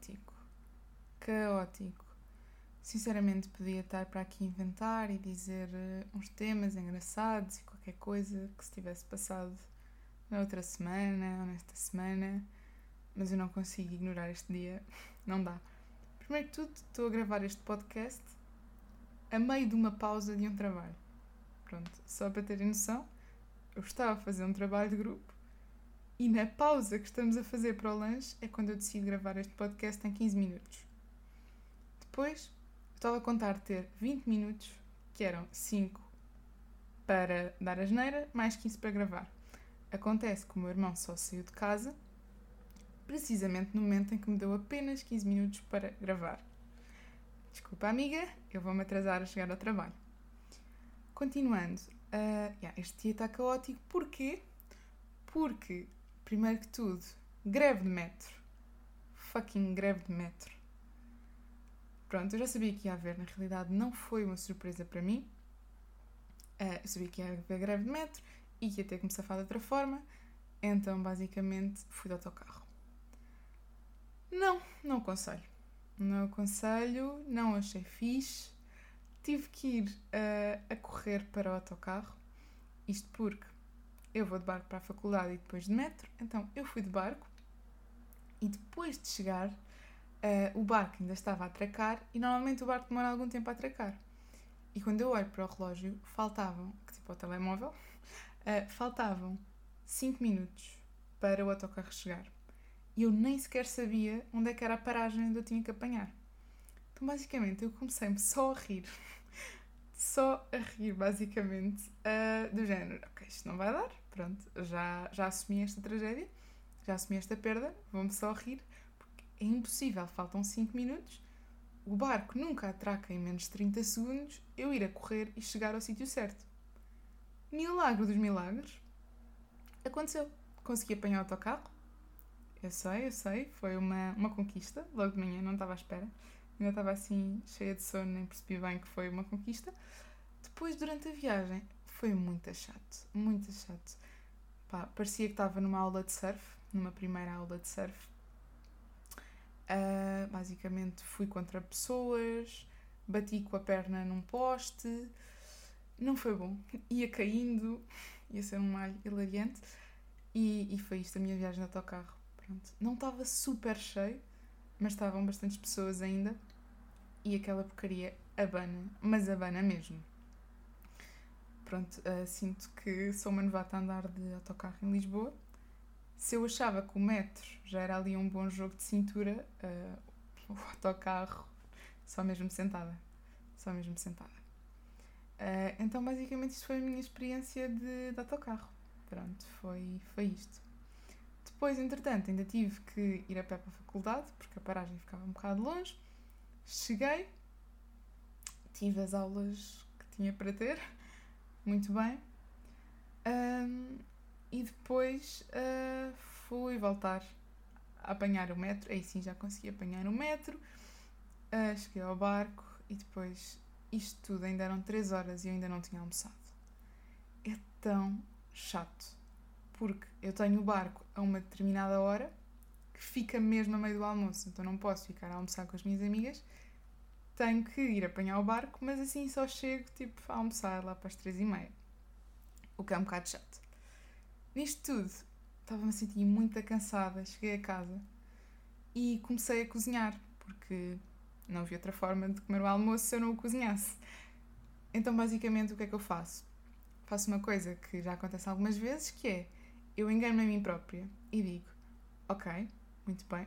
caótico. Caótico. Sinceramente, podia estar para aqui inventar e dizer uh, uns temas engraçados e qualquer coisa que se tivesse passado na outra semana ou nesta semana, mas eu não consigo ignorar este dia. Não dá. Primeiro que tudo, estou a gravar este podcast a meio de uma pausa de um trabalho. Pronto, só para terem noção, eu estava a fazer um trabalho de grupo e na pausa que estamos a fazer para o lanche é quando eu decido gravar este podcast em 15 minutos. Depois, estava a contar ter 20 minutos, que eram 5 para dar a geneira, mais 15 para gravar. Acontece que o meu irmão só saiu de casa precisamente no momento em que me deu apenas 15 minutos para gravar. Desculpa, amiga, eu vou-me atrasar a chegar ao trabalho. Continuando, uh, yeah, este dia está caótico. Porquê? Porque, primeiro que tudo, greve de metro. Fucking greve de metro. Pronto, eu já sabia que ia haver, na realidade não foi uma surpresa para mim. Uh, eu sabia que ia haver greve de metro e ia ter que me safar de outra forma, então basicamente fui de autocarro. Não, não aconselho. Não aconselho, não achei fixe. Tive que ir uh, a correr para o autocarro. Isto porque eu vou de barco para a faculdade e depois de metro. Então eu fui de barco e depois de chegar, uh, o barco ainda estava a atracar e normalmente o barco demora algum tempo a atracar. E quando eu olho para o relógio, faltavam, tipo o telemóvel, uh, faltavam 5 minutos para o autocarro chegar e eu nem sequer sabia onde é que era a paragem onde eu tinha que apanhar. Então, basicamente, eu comecei-me só a rir. só a rir, basicamente, uh, do género: ok, isto não vai dar, pronto, já, já assumi esta tragédia, já assumi esta perda, vou-me só rir, porque é impossível, faltam 5 minutos, o barco nunca atraca em menos de 30 segundos, eu ir a correr e chegar ao sítio certo. Milagre dos milagres, aconteceu. Consegui apanhar o autocarro, eu sei, eu sei, foi uma, uma conquista, logo de manhã, não estava à espera. Ainda estava assim, cheia de sono, nem percebi bem que foi uma conquista. Depois, durante a viagem, foi muito chato, muito chato. Pá, parecia que estava numa aula de surf, numa primeira aula de surf. Uh, basicamente, fui contra pessoas, bati com a perna num poste. Não foi bom. Ia caindo, ia ser um malho hilariante. E, e foi isto a minha viagem de autocarro. Pronto. Não estava super cheio, mas estavam bastantes pessoas ainda. E aquela porcaria abana, mas abana mesmo. Pronto, uh, sinto que sou uma novata a andar de autocarro em Lisboa. Se eu achava que o metro já era ali um bom jogo de cintura, uh, o autocarro, só mesmo sentada. Só mesmo sentada. Uh, então, basicamente, isto foi a minha experiência de, de autocarro. Pronto, foi, foi isto. Depois, entretanto, ainda tive que ir a pé para a faculdade, porque a paragem ficava um bocado longe. Cheguei, tive as aulas que tinha para ter, muito bem. Um, e depois uh, fui voltar a apanhar o metro. Aí sim já consegui apanhar o metro. Uh, cheguei ao barco e depois isto tudo ainda eram 3 horas e eu ainda não tinha almoçado. É tão chato porque eu tenho o barco a uma determinada hora que fica mesmo a meio do almoço, então não posso ficar a almoçar com as minhas amigas. Tenho que ir apanhar o barco, mas assim só chego tipo, a almoçar lá para as três e meia. O que é um bocado chato. Nisto tudo, estava-me a sentir muito cansada. Cheguei a casa e comecei a cozinhar, porque não havia outra forma de comer o almoço se eu não o cozinhasse. Então, basicamente, o que é que eu faço? Faço uma coisa que já acontece algumas vezes, que é eu engano-me a mim própria e digo: Ok, muito bem,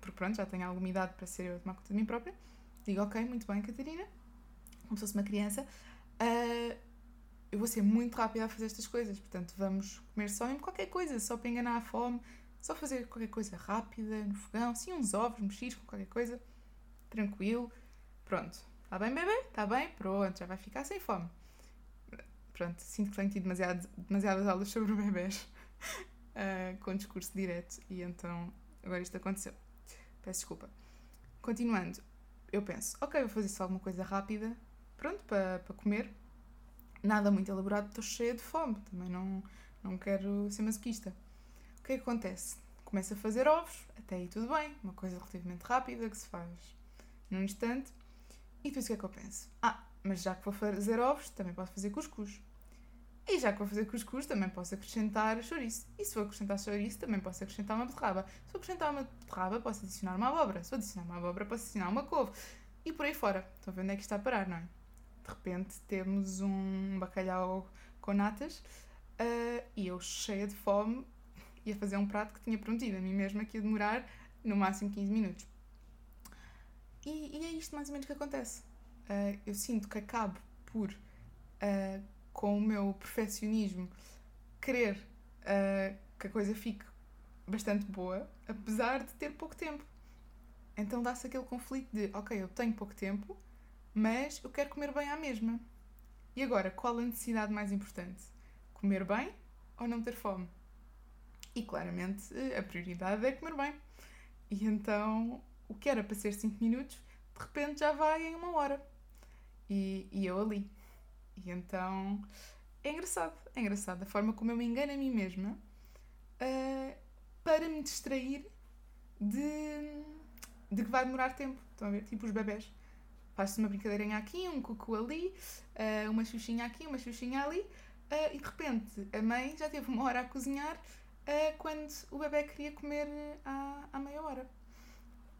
porque pronto, já tenho alguma idade para ser eu a tomar conta de mim própria. Digo: Ok, muito bem, Catarina, como se fosse uma criança, uh, eu vou ser muito rápida a fazer estas coisas, portanto, vamos comer só mesmo qualquer coisa, só para enganar a fome, só fazer qualquer coisa rápida no fogão, sim, uns ovos mexidos com qualquer coisa, tranquilo, pronto. Está bem, bebê? Está bem? Pronto, já vai ficar sem fome. Pronto, sinto que tenho tido demasiado, demasiadas aulas sobre bebés uh, com discurso direto e então agora isto aconteceu. Peço desculpa. Continuando, eu penso, ok, vou fazer só alguma coisa rápida, pronto, para, para comer. nada muito elaborado, estou cheia de fome, também não, não quero ser masoquista. O que é que acontece? Começo a fazer ovos, até aí tudo bem, uma coisa relativamente rápida que se faz num instante. E depois o que é que eu penso? Ah, mas já que vou fazer ovos, também posso fazer cuscuz. E já que vou fazer cuscuz, também posso acrescentar chouriço. E se vou acrescentar chouriço, também posso acrescentar uma beterraba. Se vou acrescentar uma beterraba, posso adicionar uma abóbora. Se vou adicionar uma abóbora, posso adicionar uma couve. E por aí fora. Estão ver onde é que está a parar, não é? De repente temos um bacalhau com natas uh, e eu cheia de fome ia fazer um prato que tinha prometido a mim mesma que ia demorar no máximo 15 minutos. E, e é isto mais ou menos que acontece. Uh, eu sinto que acabo por uh, com o meu perfeccionismo, querer uh, que a coisa fique bastante boa, apesar de ter pouco tempo. Então dá-se aquele conflito de, ok, eu tenho pouco tempo, mas eu quero comer bem à mesma. E agora, qual a necessidade mais importante? Comer bem ou não ter fome? E claramente a prioridade é comer bem. E então o que era para ser 5 minutos, de repente já vai em uma hora. E, e eu ali. E então é engraçado, é engraçado a forma como eu me engano a mim mesma uh, para me distrair de, de que vai demorar tempo. Estão a ver? Tipo os bebés. Faz-se uma brincadeirinha aqui, um cucu ali, uh, uma xuxinha aqui, uma xuxinha ali, uh, e de repente a mãe já teve uma hora a cozinhar quando o bebê queria comer à, à meia hora.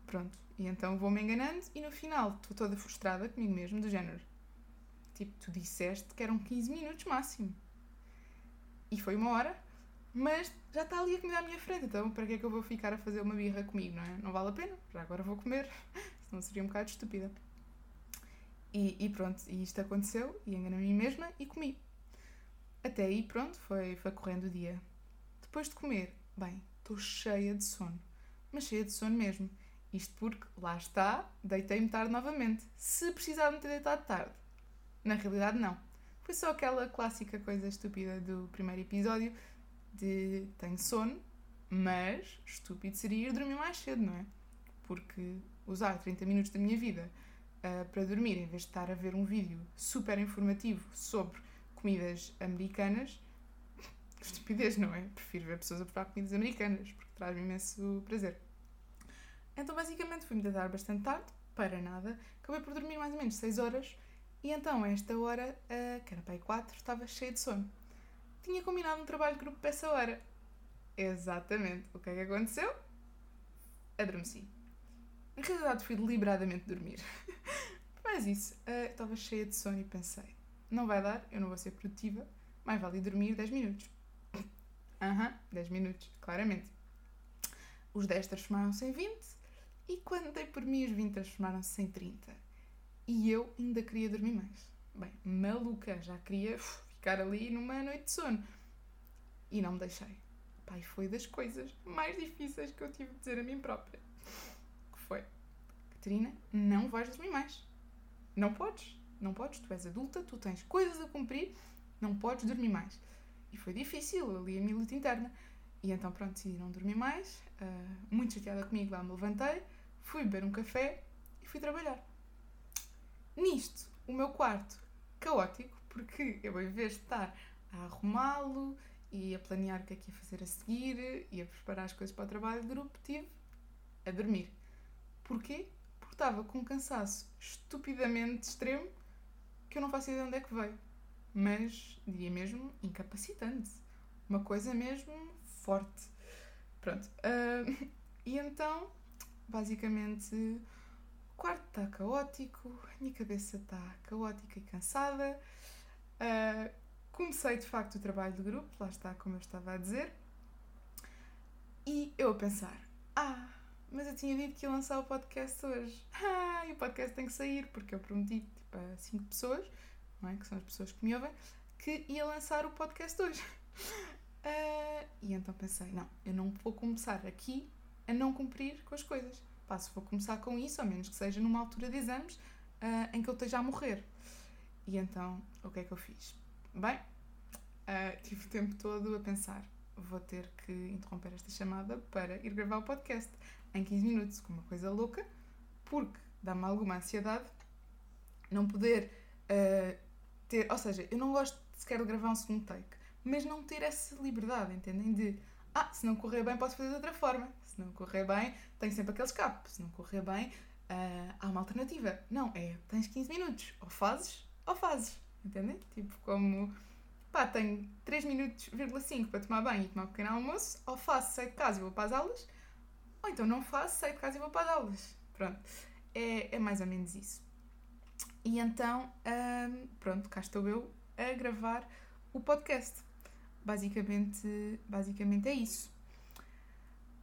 Pronto, e então vou-me enganando e no final estou toda frustrada comigo mesmo, do género Tipo, tu disseste que eram 15 minutos máximo. E foi uma hora, mas já está ali a comida à minha frente, então para que é que eu vou ficar a fazer uma birra comigo, não é? Não vale a pena, já agora vou comer, senão seria um bocado estúpida. E, e pronto, e isto aconteceu, e enganei-me a mim mesma e comi. Até aí, pronto, foi, foi correndo o dia. Depois de comer, bem, estou cheia de sono, mas cheia de sono mesmo. Isto porque, lá está, deitei-me tarde novamente. Se precisava me ter deitado tarde, na realidade, não. Foi só aquela clássica coisa estúpida do primeiro episódio de tenho sono, mas estúpido seria ir dormir mais cedo, não é? Porque usar 30 minutos da minha vida uh, para dormir em vez de estar a ver um vídeo super informativo sobre comidas americanas, estupidez, não é? Prefiro ver pessoas a provar comidas americanas, porque traz-me imenso prazer. Então, basicamente, fui-me deitar bastante tarde, para nada. Acabei por dormir mais ou menos 6 horas e então, a esta hora, uh, que era para aí 4, estava cheia de sono. Tinha combinado um trabalho de grupo para essa hora. Exatamente. O que é que aconteceu? Adormeci. Na realidade, fui deliberadamente dormir. Mas isso, uh, estava cheia de sono e pensei: não vai dar, eu não vou ser produtiva, mais vale dormir 10 minutos. Aham, uhum, 10 minutos, claramente. Os 10 transformaram-se em 20 e quando dei por mim, os 20 transformaram-se em 30 e eu ainda queria dormir mais. Bem, maluca, já queria ficar ali numa noite de sono. E não me deixei. Pai, foi das coisas mais difíceis que eu tive de dizer a mim própria. Que foi, Catarina, não vais dormir mais. Não podes. Não podes. Tu és adulta, tu tens coisas a cumprir, não podes dormir mais. E foi difícil, ali a minha luta interna. E então, pronto, decidi não dormir mais. Uh, muito chateada comigo, lá me levantei, fui beber um café e fui trabalhar. Nisto, o meu quarto caótico, porque eu, em vez de estar a arrumá-lo e a planear o que é que ia fazer a seguir e a preparar as coisas para o trabalho de grupo, tive a dormir. Porquê? Porque estava com um cansaço estupidamente extremo que eu não faço ideia de onde é que veio. Mas, diria mesmo, incapacitante. Uma coisa mesmo forte. Pronto. Uh, e então, basicamente, quarto está caótico, a minha cabeça está caótica e cansada. Uh, comecei de facto o trabalho de grupo, lá está como eu estava a dizer, e eu a pensar: ah, mas eu tinha dito que ia lançar o podcast hoje. Ah, e o podcast tem que sair, porque eu prometi tipo, a cinco pessoas, não é? que são as pessoas que me ouvem, que ia lançar o podcast hoje. Uh, e então pensei: não, eu não vou começar aqui a não cumprir com as coisas pá, se vou começar com isso, a menos que seja numa altura de exames uh, em que eu esteja a morrer. E então, o que é que eu fiz? Bem, uh, tive o tempo todo a pensar, vou ter que interromper esta chamada para ir gravar o podcast em 15 minutos, com uma coisa louca, porque dá-me alguma ansiedade não poder uh, ter, ou seja, eu não gosto sequer de gravar um segundo take, mas não ter essa liberdade, entendem? De, ah, se não correr bem posso fazer de outra forma, se não correr bem tenho sempre aquele escape, se não correr bem uh, há uma alternativa. Não, é, tens 15 minutos, ou fazes, ou fazes, entendem? Tipo, como, pá, tenho 3 minutos, 5 para tomar banho e tomar um pequeno almoço, ou faço, saio de casa e vou para as aulas, ou então não faço, saio de casa e vou para as aulas. Pronto, é, é mais ou menos isso. E então, um, pronto, cá estou eu a gravar o podcast. Basicamente, basicamente é isso.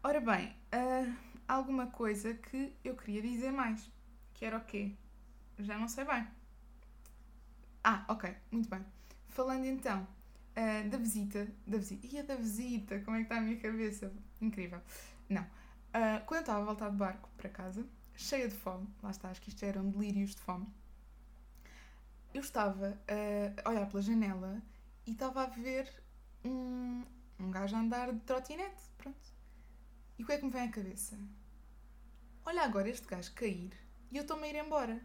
Ora bem, uh, alguma coisa que eu queria dizer mais. Que era o quê? Já não sei bem. Ah, ok, muito bem. Falando então uh, da visita, da visita, e a da visita, como é que está a minha cabeça? Incrível. Não. Uh, quando eu estava a voltar de barco para casa, cheia de fome, lá está, acho que isto eram delírios de fome, eu estava a olhar pela janela e estava a ver um, um gajo a andar de trotinete, pronto. E o que é que me vem à cabeça? Olha agora este gajo cair e eu estou-me a ir embora.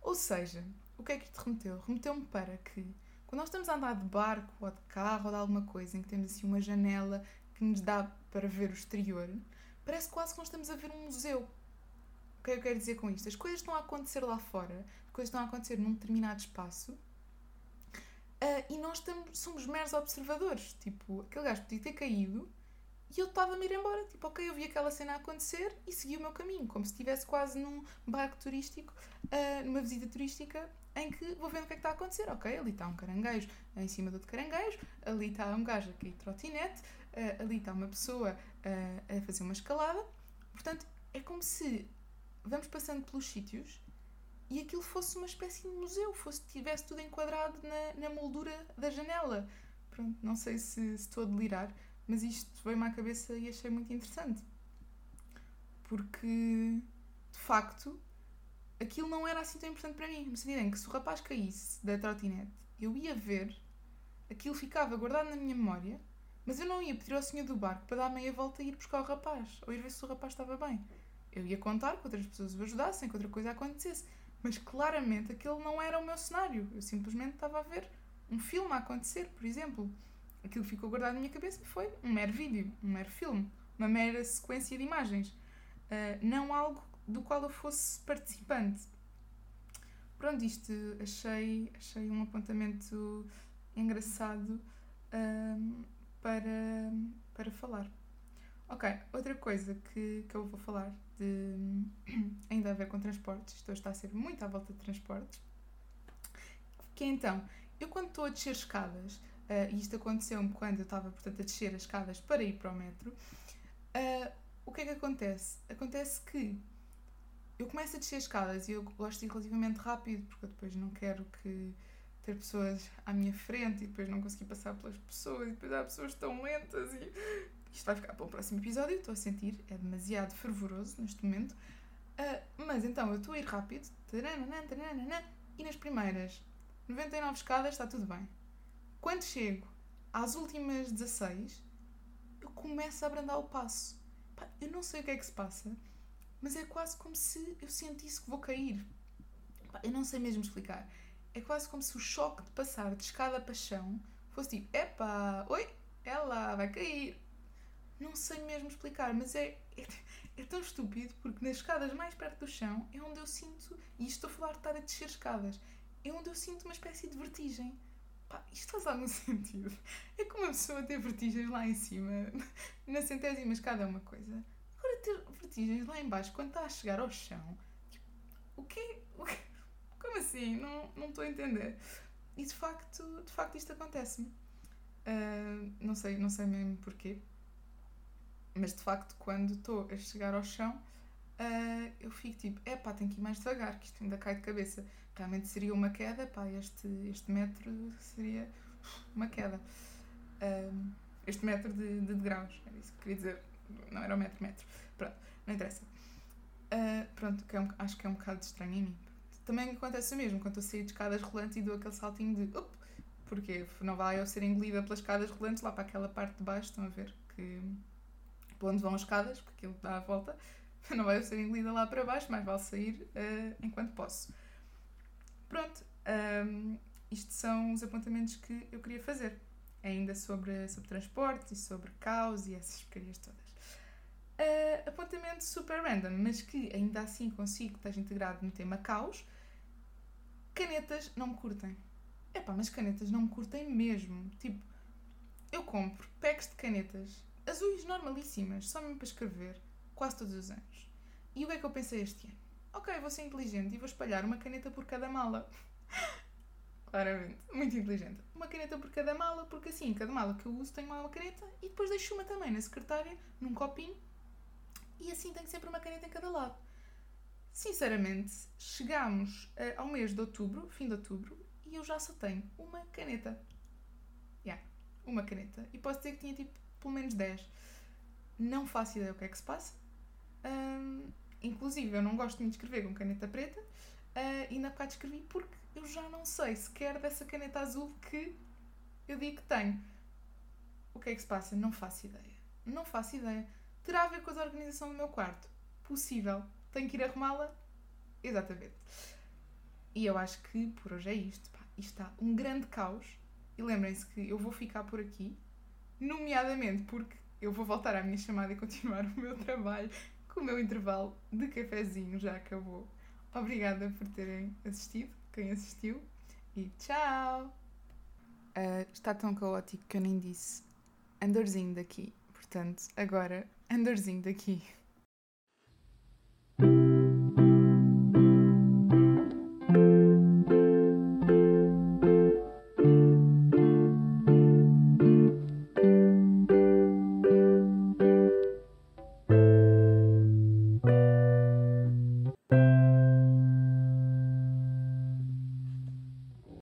Ou seja, o que é que isto remeteu? Remeteu-me para que, quando nós estamos a andar de barco ou de carro ou de alguma coisa em que temos assim uma janela que nos dá para ver o exterior, parece quase que nós estamos a ver um museu. O que é que eu quero dizer com isto? As coisas estão a acontecer lá fora, as coisas estão a acontecer num determinado espaço uh, e nós estamos, somos meros observadores. Tipo, aquele gajo podia ter caído e eu estava-me a ir embora. Tipo, ok, eu vi aquela cena acontecer e segui o meu caminho, como se estivesse quase num barco turístico, uh, numa visita turística, em que vou vendo o que é que está a acontecer. Ok, ali está um caranguejo em cima do outro caranguejo, ali está um gajo a cair trotinete, uh, ali está uma pessoa uh, a fazer uma escalada. Portanto, é como se vamos passando pelos sítios e aquilo fosse uma espécie de museu, fosse tivesse tudo enquadrado na, na moldura da janela. Pronto, não sei se, se estou a delirar, mas isto veio-me à cabeça e achei muito interessante. Porque, de facto, aquilo não era assim tão importante para mim. No sentido em que se o rapaz caísse da trotinete, eu ia ver, aquilo ficava guardado na minha memória, mas eu não ia pedir ao senhor do barco para dar meia volta e ir buscar o rapaz, ou ir ver se o rapaz estava bem. Eu ia contar que outras pessoas o ajudassem, que outra coisa acontecesse. Mas claramente aquele não era o meu cenário. Eu simplesmente estava a ver um filme a acontecer, por exemplo aquilo que ficou guardado na minha cabeça foi um mero vídeo, um mero filme, uma mera sequência de imagens, uh, não algo do qual eu fosse participante. Pronto, isto achei, achei um apontamento engraçado para, para falar. Ok, outra coisa que, que eu vou falar de ainda a ver com transportes, isto está a ser muito à volta de transportes, que é então, eu quando estou a descer escadas, uh, e isto aconteceu-me quando eu estava, portanto, a descer as escadas para ir para o metro, uh, o que é que acontece? Acontece que eu começo a descer as escadas e eu gosto de ir relativamente rápido, porque eu depois não quero que ter pessoas à minha frente e depois não conseguir passar pelas pessoas e depois há pessoas tão lentas e isto vai ficar para o próximo episódio, estou a sentir, é demasiado fervoroso neste momento. Uh, mas então eu estou a ir rápido e nas primeiras 99 escadas está tudo bem. Quando chego às últimas 16, eu começo a abrandar o passo. Pá, eu não sei o que é que se passa, mas é quase como se eu sentisse que vou cair. Pá, eu não sei mesmo explicar. É quase como se o choque de passar de escada para chão fosse tipo: epá, oi, ela vai cair. Não sei mesmo explicar, mas é, é, é, tão estúpido porque nas escadas mais perto do chão é onde eu sinto, e estou a falar de estar a descer escadas, é onde eu sinto uma espécie de vertigem. Pá, isto faz algum sentido. É como uma pessoa ter vertigens lá em cima, na centésima escada é uma coisa. Agora ter vertigens lá em baixo, quando está a chegar ao chão, tipo, o quê? O quê? Como assim? Não, não estou a entender. E de facto, de facto isto acontece-me. Uh, não sei, não sei mesmo porquê. Mas de facto, quando estou a chegar ao chão, uh, eu fico tipo, é pá, tenho que ir mais devagar, que isto ainda cai de cabeça realmente seria uma queda, pá, este, este metro seria uma queda. Um, este metro de, de degraus, era isso que queria dizer, não era o metro, metro. Pronto, não interessa. Uh, pronto, que é um, acho que é um bocado estranho em mim. Também acontece o mesmo, quando eu saio de escadas rolantes e dou aquele saltinho de up, porque não vai eu ser engolida pelas escadas rolantes lá para aquela parte de baixo, estão a ver que para onde vão as escadas, porque aquilo dá a volta, não vai ser engolida lá para baixo, mas vale sair uh, enquanto posso. Pronto. Um, isto são os apontamentos que eu queria fazer. Ainda sobre, sobre transporte e sobre caos e essas porcarias todas. Uh, apontamento super random, mas que ainda assim consigo estar integrado no tema caos. Canetas não me curtem. Epá, mas canetas não me curtem mesmo. Tipo, eu compro packs de canetas azuis normalíssimas, só mesmo para escrever, quase todos os anos. E o que é que eu pensei este ano? Ok, vou ser inteligente e vou espalhar uma caneta por cada mala. Claramente, muito inteligente. Uma caneta por cada mala, porque assim, cada mala que eu uso tem uma caneta e depois deixo uma também na secretária, num copinho, e assim tenho sempre uma caneta em cada lado. Sinceramente, chegamos uh, ao mês de outubro, fim de outubro, e eu já só tenho uma caneta. Yeah, uma caneta. E posso dizer que tinha tipo pelo menos 10. Não faço ideia o que é que se passa. Um, inclusive, eu não gosto muito de escrever com caneta preta. Uh, e na bocado escrevi porque eu já não sei sequer dessa caneta azul que eu digo que tenho. O que é que se passa? Não faço ideia. Não faço ideia. Terá a ver com a organização do meu quarto? Possível. Tenho que ir arrumá-la? Exatamente. E eu acho que por hoje é isto. Pá, isto está um grande caos. E lembrem-se que eu vou ficar por aqui, nomeadamente porque eu vou voltar à minha chamada e continuar o meu trabalho, com o meu intervalo de cafezinho já acabou. Obrigada por terem assistido, quem assistiu, e tchau! Uh, está tão caótico que eu nem disse andorzinho daqui. Portanto, agora, andorzinho daqui.